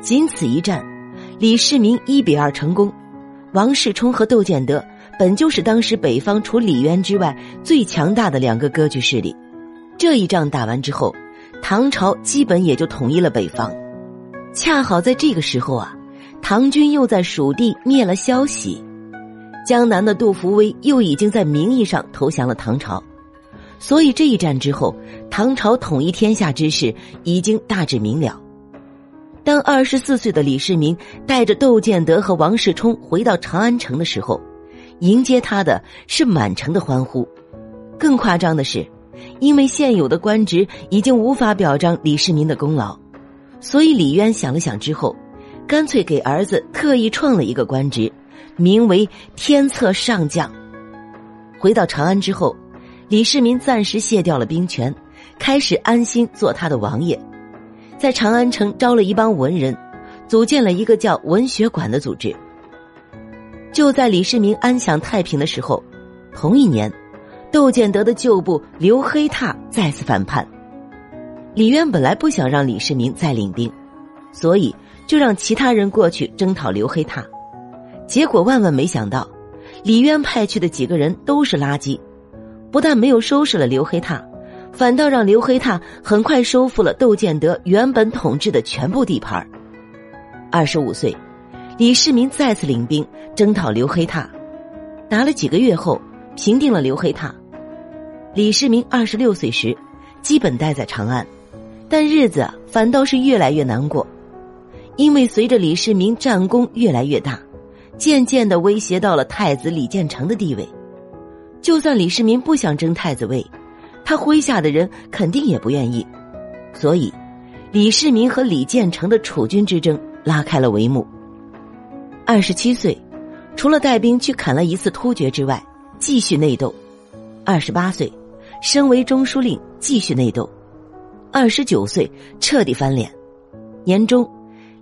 仅此一战，李世民一比二成功。王世充和窦建德本就是当时北方除李渊之外最强大的两个割据势力。这一仗打完之后，唐朝基本也就统一了北方。恰好在这个时候啊，唐军又在蜀地灭了萧息，江南的杜伏威又已经在名义上投降了唐朝。所以这一战之后，唐朝统一天下之事已经大致明了。当二十四岁的李世民带着窦建德和王世充回到长安城的时候，迎接他的是满城的欢呼。更夸张的是，因为现有的官职已经无法表彰李世民的功劳，所以李渊想了想之后，干脆给儿子特意创了一个官职，名为天策上将。回到长安之后。李世民暂时卸掉了兵权，开始安心做他的王爷，在长安城招了一帮文人，组建了一个叫文学馆的组织。就在李世民安享太平的时候，同一年，窦建德的旧部刘黑闼再次反叛。李渊本来不想让李世民再领兵，所以就让其他人过去征讨刘黑闼，结果万万没想到，李渊派去的几个人都是垃圾。不但没有收拾了刘黑闼，反倒让刘黑闼很快收复了窦建德原本统治的全部地盘。二十五岁，李世民再次领兵征讨刘黑闼，打了几个月后平定了刘黑闼。李世民二十六岁时，基本待在长安，但日子反倒是越来越难过，因为随着李世民战功越来越大，渐渐的威胁到了太子李建成的地位。就算李世民不想争太子位，他麾下的人肯定也不愿意，所以，李世民和李建成的储君之争拉开了帷幕。二十七岁，除了带兵去砍了一次突厥之外，继续内斗；二十八岁，升为中书令，继续内斗；二十九岁，彻底翻脸。年终，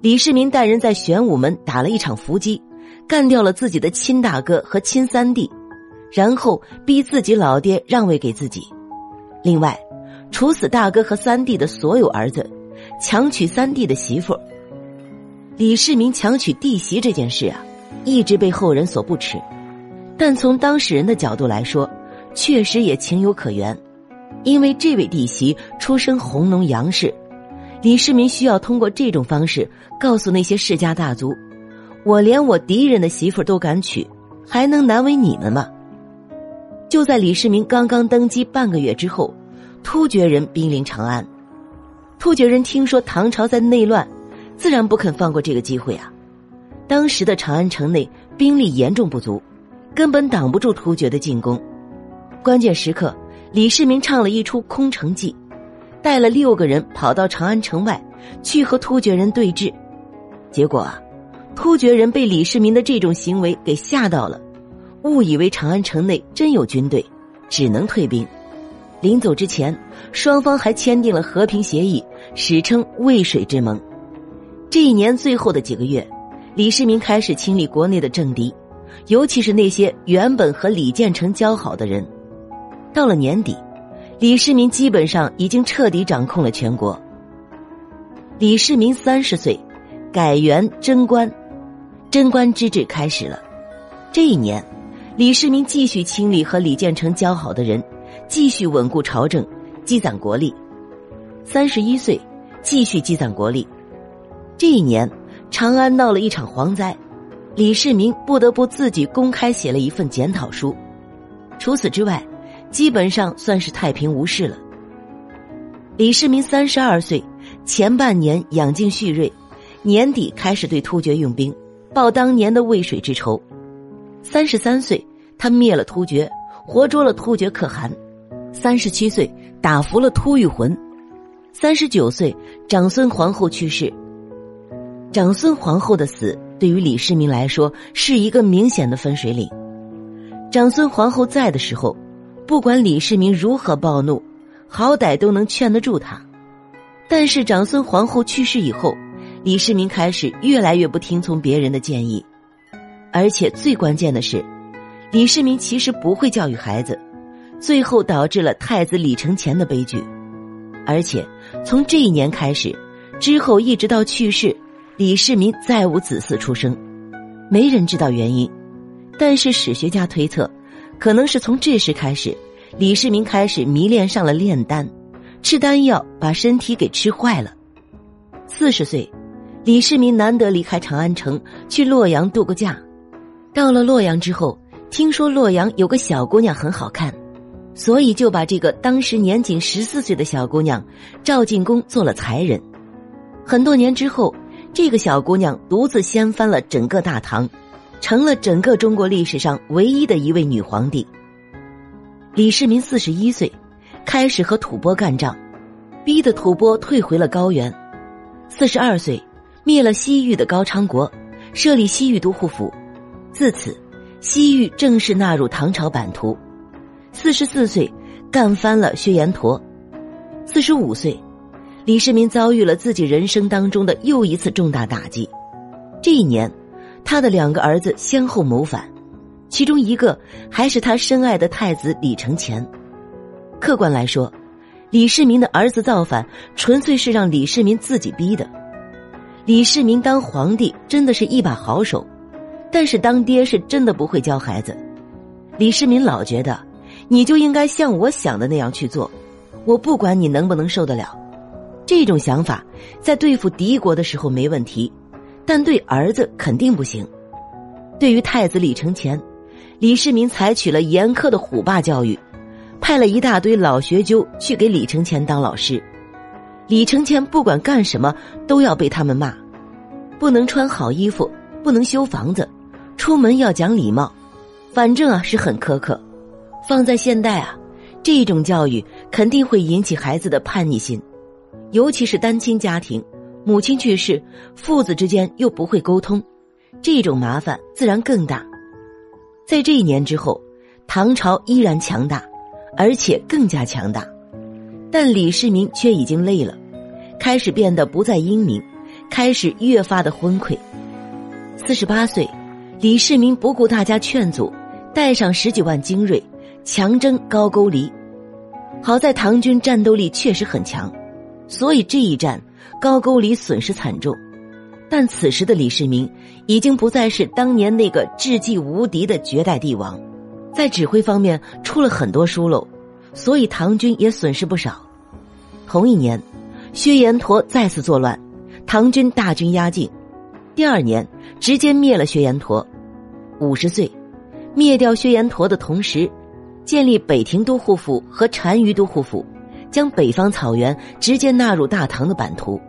李世民带人在玄武门打了一场伏击，干掉了自己的亲大哥和亲三弟。然后逼自己老爹让位给自己，另外，处死大哥和三弟的所有儿子，强娶三弟的媳妇。李世民强娶弟媳这件事啊，一直被后人所不齿，但从当事人的角度来说，确实也情有可原，因为这位弟媳出身弘农杨氏，李世民需要通过这种方式告诉那些世家大族：我连我敌人的媳妇都敢娶，还能难为你们吗？就在李世民刚刚登基半个月之后，突厥人兵临长安。突厥人听说唐朝在内乱，自然不肯放过这个机会啊。当时的长安城内兵力严重不足，根本挡不住突厥的进攻。关键时刻，李世民唱了一出空城计，带了六个人跑到长安城外去和突厥人对峙。结果啊，突厥人被李世民的这种行为给吓到了。误以为长安城内真有军队，只能退兵。临走之前，双方还签订了和平协议，史称“渭水之盟”。这一年最后的几个月，李世民开始清理国内的政敌，尤其是那些原本和李建成交好的人。到了年底，李世民基本上已经彻底掌控了全国。李世民三十岁，改元贞观，贞观之治开始了。这一年。李世民继续清理和李建成交好的人，继续稳固朝政，积攒国力。三十一岁，继续积攒国力。这一年，长安闹了一场蝗灾，李世民不得不自己公开写了一份检讨书。除此之外，基本上算是太平无事了。李世民三十二岁，前半年养精蓄锐，年底开始对突厥用兵，报当年的渭水之仇。三十三岁，他灭了突厥，活捉了突厥可汗；三十七岁，打服了突厥浑；三十九岁，长孙皇后去世。长孙皇后的死对于李世民来说是一个明显的分水岭。长孙皇后在的时候，不管李世民如何暴怒，好歹都能劝得住他；但是长孙皇后去世以后，李世民开始越来越不听从别人的建议。而且最关键的是，李世民其实不会教育孩子，最后导致了太子李承乾的悲剧。而且从这一年开始，之后一直到去世，李世民再无子嗣出生，没人知道原因。但是史学家推测，可能是从这时开始，李世民开始迷恋上了炼丹，吃丹药把身体给吃坏了。四十岁，李世民难得离开长安城，去洛阳度个假。到了洛阳之后，听说洛阳有个小姑娘很好看，所以就把这个当时年仅十四岁的小姑娘赵进宫做了才人。很多年之后。这个小姑娘独自掀翻了整个大唐，成了整个中国历史上唯一的一位女皇帝。李世民四十一岁，开始和吐蕃干仗，逼得吐蕃退回了高原。四十二岁，灭了西域的高昌国，设立西域都护府，自此，西域正式纳入唐朝版图。四十四岁，干翻了薛延陀。四十五岁。李世民遭遇了自己人生当中的又一次重大打击。这一年，他的两个儿子先后谋反，其中一个还是他深爱的太子李承乾。客观来说，李世民的儿子造反，纯粹是让李世民自己逼的。李世民当皇帝真的是一把好手，但是当爹是真的不会教孩子。李世民老觉得，你就应该像我想的那样去做，我不管你能不能受得了。这种想法在对付敌国的时候没问题，但对儿子肯定不行。对于太子李承乾，李世民采取了严苛的虎爸教育，派了一大堆老学究去给李承乾当老师。李承乾不管干什么都要被他们骂，不能穿好衣服，不能修房子，出门要讲礼貌，反正啊是很苛刻。放在现代啊，这种教育肯定会引起孩子的叛逆心。尤其是单亲家庭，母亲去世，父子之间又不会沟通，这种麻烦自然更大。在这一年之后，唐朝依然强大，而且更加强大，但李世民却已经累了，开始变得不再英明，开始越发的昏聩。四十八岁，李世民不顾大家劝阻，带上十几万精锐，强征高句丽。好在唐军战斗力确实很强。所以这一战，高句丽损失惨重，但此时的李世民已经不再是当年那个智计无敌的绝代帝王，在指挥方面出了很多疏漏，所以唐军也损失不少。同一年，薛延陀再次作乱，唐军大军压境，第二年直接灭了薛延陀。五十岁，灭掉薛延陀的同时，建立北庭都护府和单于都护府。将北方草原直接纳入大唐的版图。